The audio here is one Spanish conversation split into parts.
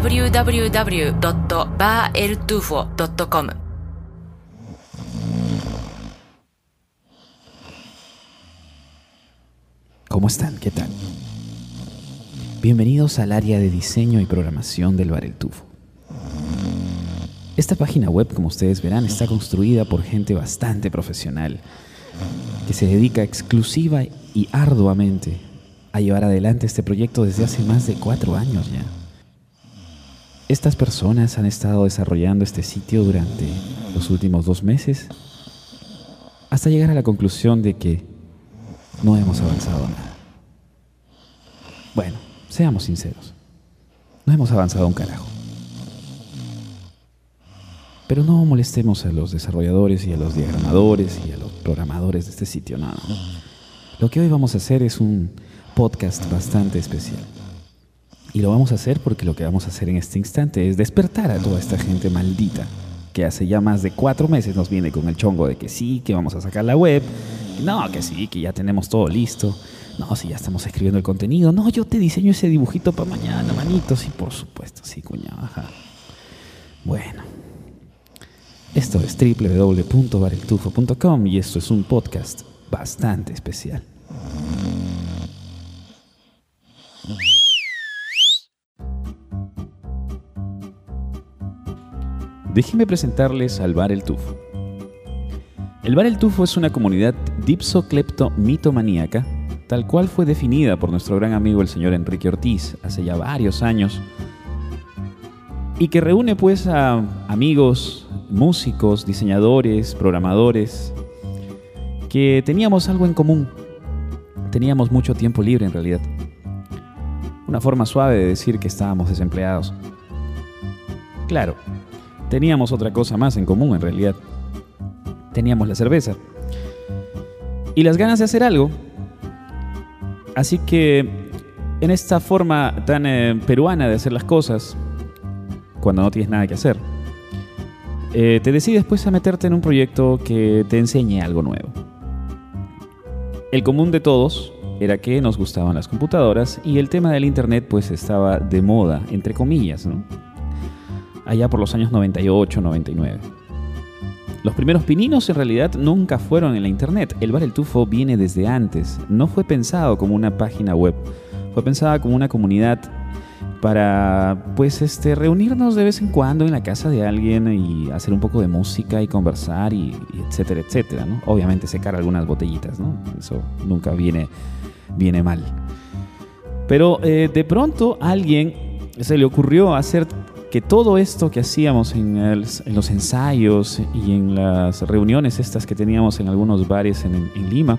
www.bareltufo.com ¿Cómo están? ¿Qué tal? Bienvenidos al área de diseño y programación del Bar El Tufo. Esta página web, como ustedes verán, está construida por gente bastante profesional que se dedica exclusiva y arduamente a llevar adelante este proyecto desde hace más de cuatro años ya. Estas personas han estado desarrollando este sitio durante los últimos dos meses hasta llegar a la conclusión de que no hemos avanzado nada. Bueno, seamos sinceros, no hemos avanzado un carajo. Pero no molestemos a los desarrolladores y a los diagramadores y a los programadores de este sitio, nada. Lo que hoy vamos a hacer es un podcast bastante especial. Y lo vamos a hacer porque lo que vamos a hacer en este instante es despertar a toda esta gente maldita que hace ya más de cuatro meses nos viene con el chongo de que sí, que vamos a sacar la web. No, que sí, que ya tenemos todo listo. No, si ya estamos escribiendo el contenido. No, yo te diseño ese dibujito para mañana, manito. Sí, por supuesto, sí, cuñado. Ajá. Bueno, esto es www.bareltufo.com y esto es un podcast bastante especial. Déjenme presentarles al Bar El Tufo. El Bar El Tufo es una comunidad dipsoclepto-mitomaníaca, tal cual fue definida por nuestro gran amigo el señor Enrique Ortiz hace ya varios años, y que reúne pues a amigos, músicos, diseñadores, programadores, que teníamos algo en común. Teníamos mucho tiempo libre en realidad. Una forma suave de decir que estábamos desempleados. Claro, teníamos otra cosa más en común en realidad. Teníamos la cerveza. Y las ganas de hacer algo. Así que en esta forma tan eh, peruana de hacer las cosas, cuando no tienes nada que hacer, eh, te decides pues a meterte en un proyecto que te enseñe algo nuevo. El común de todos era que nos gustaban las computadoras y el tema del internet pues estaba de moda, entre comillas, ¿no? Allá por los años 98, 99. Los primeros pininos en realidad nunca fueron en la internet. El bar El Tufo viene desde antes. No fue pensado como una página web. Fue pensada como una comunidad para pues este reunirnos de vez en cuando en la casa de alguien y hacer un poco de música y conversar y, etcétera etcétera ¿no? obviamente secar algunas botellitas no eso nunca viene viene mal pero eh, de pronto alguien se le ocurrió hacer que todo esto que hacíamos en, los ensayos y en las reuniones estas que teníamos en algunos bares en, Lima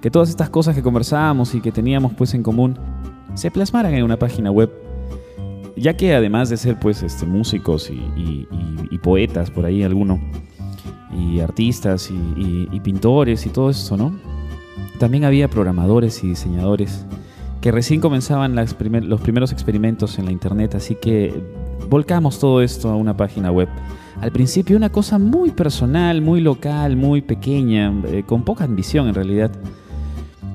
que todas estas cosas que conversábamos y que teníamos pues en común se plasmaran en una página web. Ya que además de ser pues este, músicos y, poetas por ahí alguno, y artistas y, pintores y todo eso, ¿no? También había programadores y diseñadores que recién comenzaban las los primeros experimentos en la internet, así que volcamos todo esto a una página web. Al principio una cosa muy personal, muy local, muy pequeña, eh, con poca ambición en realidad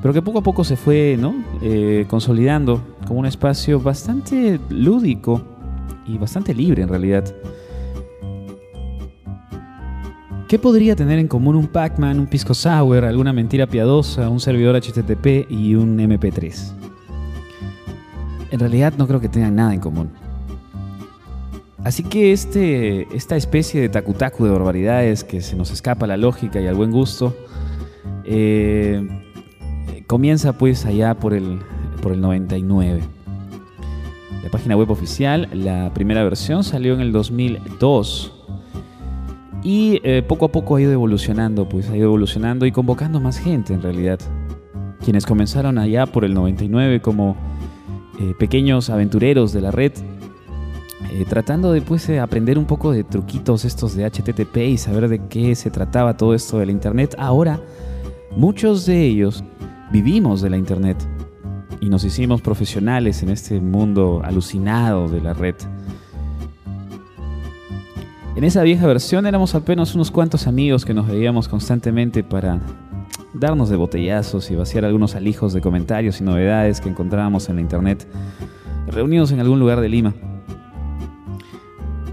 pero que poco a poco se fue ¿no? Eh, consolidando como un espacio bastante lúdico y bastante libre en realidad. ¿Qué podría tener en común un Pac-Man, un Pisco Sour, alguna mentira piadosa, un servidor HTTP y un MP3? En realidad no creo que tengan nada en común. Así que este, esta especie de takutaku de barbaridades que se nos escapa a la lógica y al buen gusto, eh, comienza pues allá por el, por el 99. La página web oficial, la primera versión salió en el 2002 y eh, poco a poco ha ido evolucionando, pues ha ido evolucionando y convocando más gente en realidad. Quienes comenzaron allá por el 99 como eh, pequeños aventureros de la red, eh, tratando de pues, aprender un poco de truquitos estos de HTTP y saber de qué se trataba todo esto del Internet. Ahora, muchos de ellos vivimos de la Internet y nos hicimos profesionales en este mundo alucinado de la red. En esa vieja versión éramos apenas unos cuantos amigos que nos veíamos constantemente para darnos de botellazos y vaciar algunos alijos de comentarios y novedades que encontrábamos en la internet reunidos en algún lugar de Lima.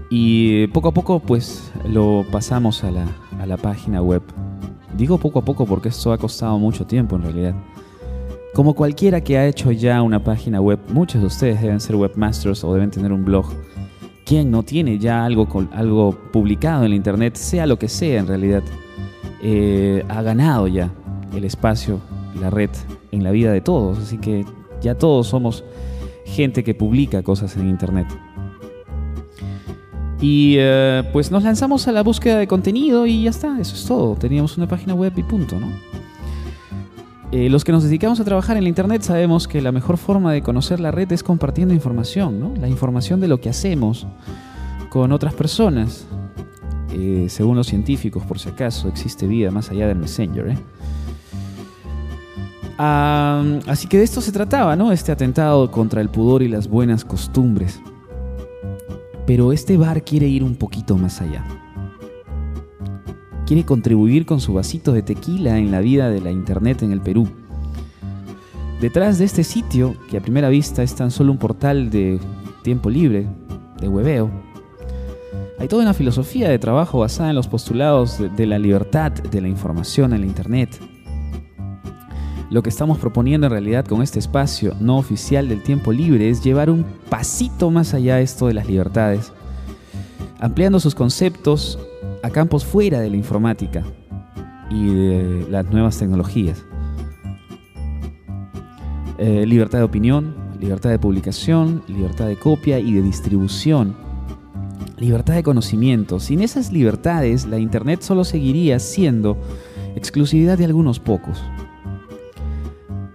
Y poco a poco pues lo pasamos a la, a la página web. Digo poco a poco porque esto ha costado mucho tiempo en realidad. Como cualquiera que ha hecho ya una página web, muchos de ustedes deben ser webmasters o deben tener un blog. ¿Quién no tiene ya algo, algo publicado en la internet, sea lo que sea en realidad? Eh, ha ganado ya el espacio, la red en la vida de todos. Así que ya todos somos gente que publica cosas en internet. Y eh, pues nos lanzamos a la búsqueda de contenido y ya está, eso es todo. Teníamos una página web y punto, ¿no? Eh, los que nos dedicamos a trabajar en la Internet sabemos que la mejor forma de conocer la red es compartiendo información, ¿no? La información de lo que hacemos con otras personas. Eh, según los científicos, por si acaso, existe vida más allá del Messenger. ¿eh? Así que de esto se trataba, ¿no? Este atentado contra el pudor y las buenas costumbres. Pero este bar quiere ir un poquito más allá quiere contribuir con su vasito de tequila en la vida de la Internet en el Perú. Detrás de este sitio, que a primera vista es tan solo un portal de tiempo libre, de hueveo, hay toda una filosofía de trabajo basada en los postulados de, la libertad de la información en la Internet. Lo que estamos proponiendo en realidad con este espacio no oficial del tiempo libre es llevar un pasito más allá esto de las libertades, ampliando sus conceptos a campos fuera de la informática y de las nuevas tecnologías. Eh, libertad de opinión, libertad de publicación, libertad de copia y de distribución, libertad de conocimiento. Sin esas libertades, la Internet solo seguiría siendo exclusividad de algunos pocos.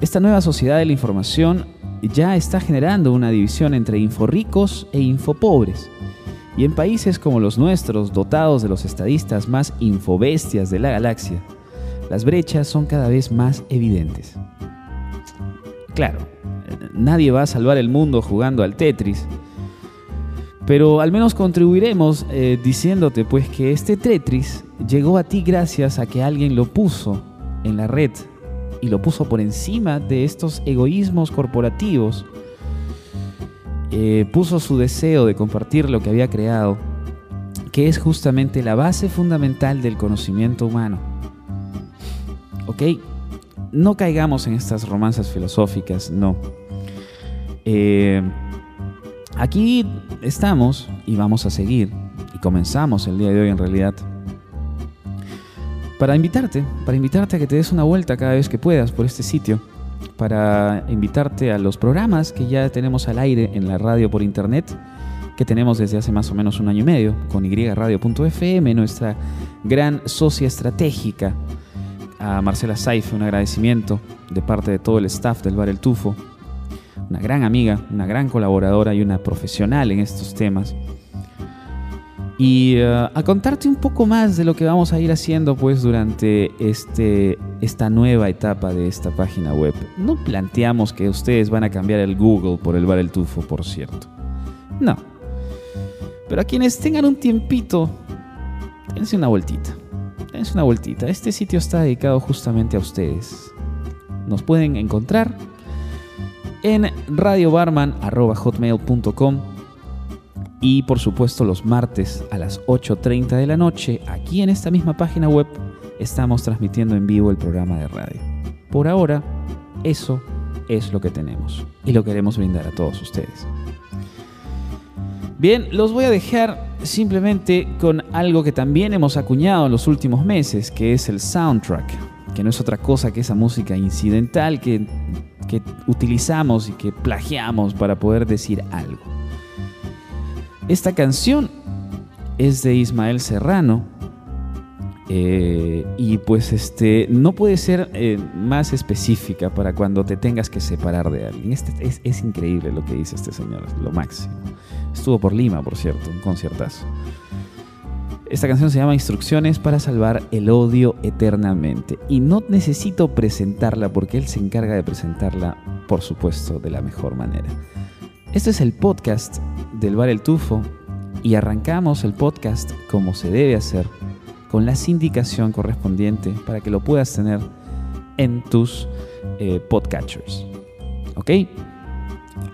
Esta nueva sociedad de la información ya está generando una división entre inforricos e infopobres y en países como los nuestros, dotados de los estadistas más infobestias de la galaxia, las brechas son cada vez más evidentes. Claro, nadie va a salvar el mundo jugando al Tetris, pero al menos contribuiremos eh, diciéndote pues que este Tetris llegó a ti gracias a que alguien lo puso en la red y lo puso por encima de estos egoísmos corporativos eh, puso su deseo de compartir lo que había creado, que es justamente la base fundamental del conocimiento humano. ¿Ok? No caigamos en estas romanzas filosóficas, no. Eh, aquí estamos y vamos a seguir, y comenzamos el día de hoy en realidad, para invitarte, para invitarte a que te des una vuelta cada vez que puedas por este sitio para invitarte a los programas que ya tenemos al aire en la radio por internet, que tenemos desde hace más o menos un año y medio, con yradio.fm, nuestra gran socia estratégica. A Marcela Saife, un agradecimiento de parte de todo el staff del Bar El Tufo, una gran amiga, una gran colaboradora y una profesional en estos temas y eh, a contarte un poco más de lo que vamos a ir haciendo pues durante este, esta nueva etapa de esta página web. No planteamos que ustedes van a cambiar el Google por el Bar El Tufo, por cierto. No. Pero a quienes tengan un tiempito, dense una vueltita. Dense una vueltita. Este sitio está dedicado justamente a ustedes. Nos pueden encontrar en radiobarman.hotmail.com y por supuesto los martes a las 8.30 de la noche, aquí en esta misma página web, estamos transmitiendo en vivo el programa de radio. Por ahora, eso es lo que tenemos y lo queremos brindar a todos ustedes. Bien, los voy a dejar simplemente con algo que también hemos acuñado en los últimos meses, que es el soundtrack, que no es otra cosa que esa música incidental que, utilizamos y que plagiamos para poder decir algo. Esta canción es de Ismael Serrano. Eh, y pues este no puede ser eh, más específica para cuando te tengas que separar de alguien. Este, es, increíble lo que dice este señor, lo máximo. Estuvo por Lima, por cierto, un conciertazo. Esta canción se llama Instrucciones para salvar el odio eternamente. Y no necesito presentarla porque él se encarga de presentarla, por supuesto, de la mejor manera. Este es el podcast del Bar El Tufo y arrancamos el podcast como se debe hacer, con la sindicación correspondiente para que lo puedas tener en tus eh, podcatchers. ¿Ok?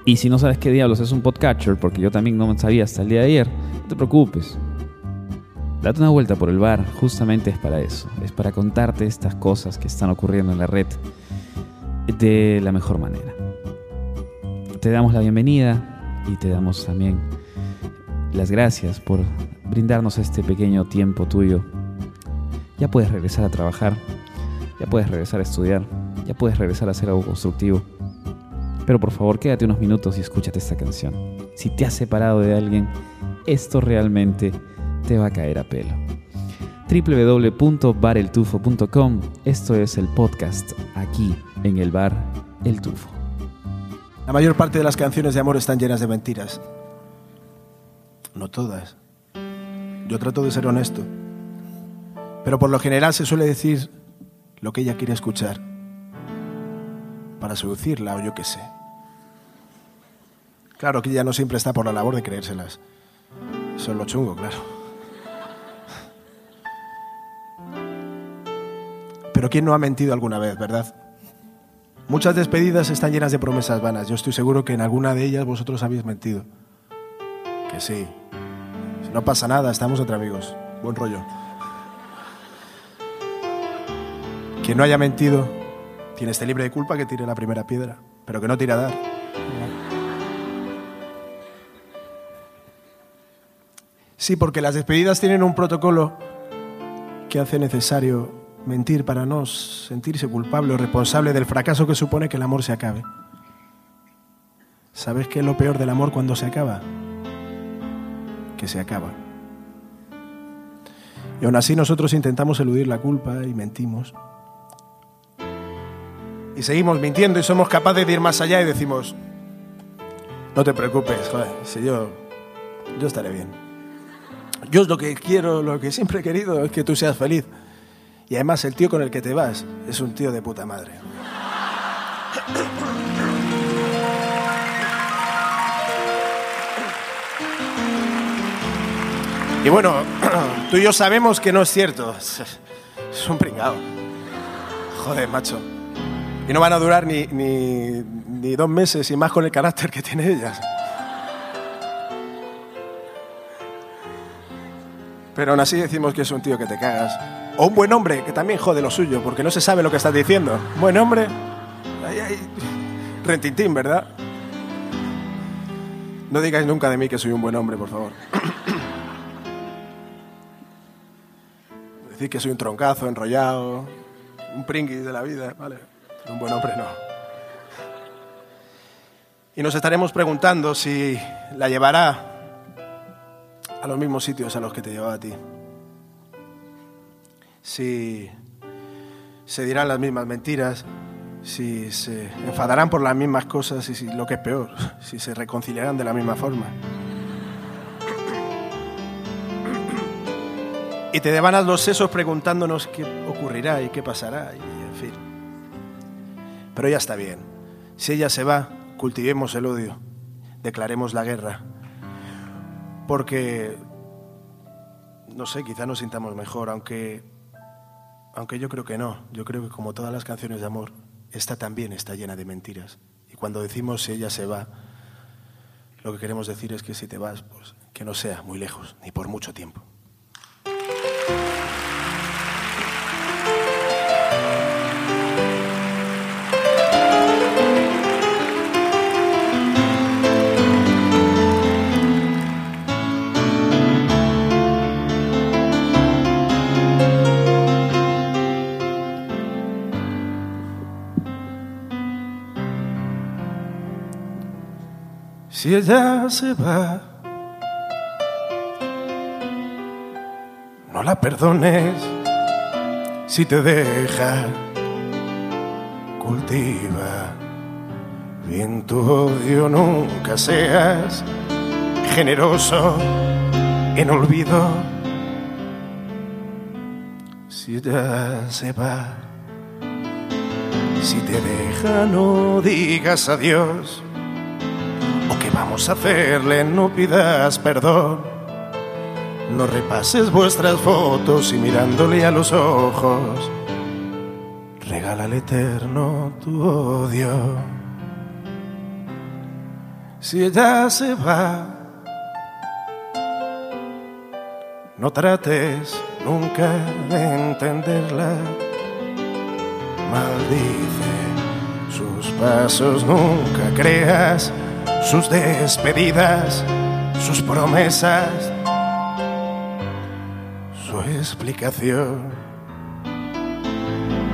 Y si no sabes qué diablos es un podcatcher, porque yo también no sabía hasta el día de ayer, no te preocupes. Date una vuelta por el bar, justamente es para eso. Es para contarte estas cosas que están ocurriendo en la red de la mejor manera. Te damos la bienvenida y te damos también las gracias por brindarnos este pequeño tiempo tuyo. Ya puedes regresar a trabajar, ya puedes regresar a estudiar, ya puedes regresar a hacer algo constructivo. Pero por favor, quédate unos minutos y escúchate esta canción. Si te has separado de alguien, esto realmente te va a caer a pelo. www.bareltufo.com Esto es el podcast aquí en el bar El Tufo. La mayor parte de las canciones de amor están llenas de mentiras. No todas. Yo trato de ser honesto. Pero por lo general se suele decir lo que ella quiere escuchar para seducirla o yo qué sé. Claro que ella no siempre está por la labor de creérselas. Eso es lo chungo, claro. Pero ¿quién no ha mentido alguna vez, verdad? Muchas despedidas están llenas de promesas vanas. Yo estoy seguro que en alguna de ellas vosotros habéis mentido. Que sí. No pasa nada, estamos entre amigos. Buen rollo. Quien no haya mentido tiene este libre de culpa que tire la primera piedra, pero que no tire a dar. Sí, porque las despedidas tienen un protocolo que hace necesario mentir para no sentirse culpable o responsable del fracaso que supone que el amor se acabe. ¿Sabes qué es lo peor del amor cuando se acaba? Que se acaba. Y aún así nosotros intentamos eludir la culpa y mentimos. Y seguimos mintiendo y somos capaces de ir más allá y decimos, no te preocupes, joder, si yo, yo estaré bien. Yo lo que quiero, lo que siempre he querido es que tú seas feliz. Y además el tío con el que te vas es un tío de puta madre. Y bueno, tú y yo sabemos que no es cierto. Es un pringado. Joder, macho. Y no van a durar ni, ni, ni dos meses y más con el carácter que tiene ellas. Pero aún así decimos que es un tío que te cagas. O un buen hombre que también jode lo suyo, porque no se sabe lo que estás diciendo. Buen hombre. Ay. Rentintín, ¿verdad? No digáis nunca de mí que soy un buen hombre, por favor. Decir que soy un troncazo, enrollado, un pringuis de la vida, ¿vale? Un buen hombre no. Y nos estaremos preguntando si la llevará a los mismos sitios a los que te llevaba a ti. Si se dirán las mismas mentiras, si se enfadarán por las mismas cosas y si, lo que es peor, si se reconciliarán de la misma forma. Y te devanas los sesos preguntándonos qué ocurrirá y qué pasará, y en fin. Pero ya está bien. Si ella se va, cultivemos el odio, declaremos la guerra. Porque, no sé, quizá nos sintamos mejor, aunque, aunque yo creo que no. Yo creo que como todas las canciones de amor, esta también está llena de mentiras. Y cuando decimos si ella se va, lo que queremos decir es que si te vas, pues que no sea muy lejos, ni por mucho tiempo. Si ella se va, no la perdones. Si te deja, cultiva bien tu odio. Nunca seas generoso en olvido. Si ella se va, si te deja, no digas adiós vamos a hacerle, no pidas perdón. No repases vuestras fotos y mirándole a los ojos, regálale eterno tu odio. si ella se va. No trates nunca de entenderla. Maldice sus pasos, nunca creas sus despedidas, sus promesas, su explicación.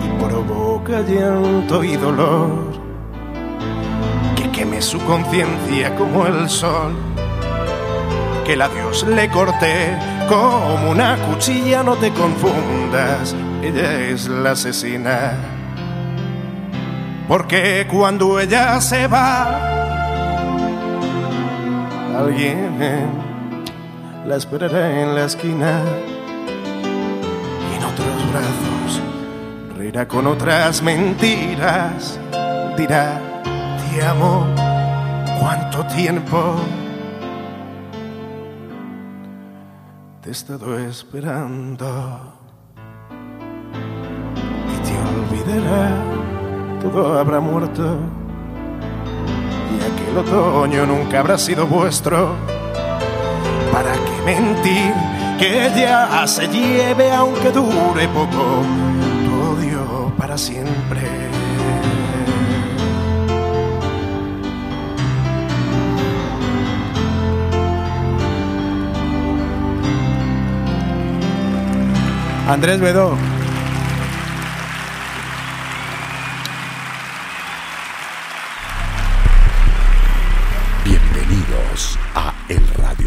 Y provoca llanto y dolor que queme su conciencia como el sol. Que el adiós le corté como una cuchilla, no te confundas, ella es la asesina. Porque cuando ella se va, alguien la esperará en la esquina. Y en otros brazos reirá con otras mentiras. Dirá, te amo, cuánto tiempo te he estado esperando y te olvidará, todo habrá muerto aquel otoño nunca habrá sido vuestro. ¿Para qué mentir? Que ella se lleve aunque dure poco tu odio para siempre. Andrés Bedó. El Radio.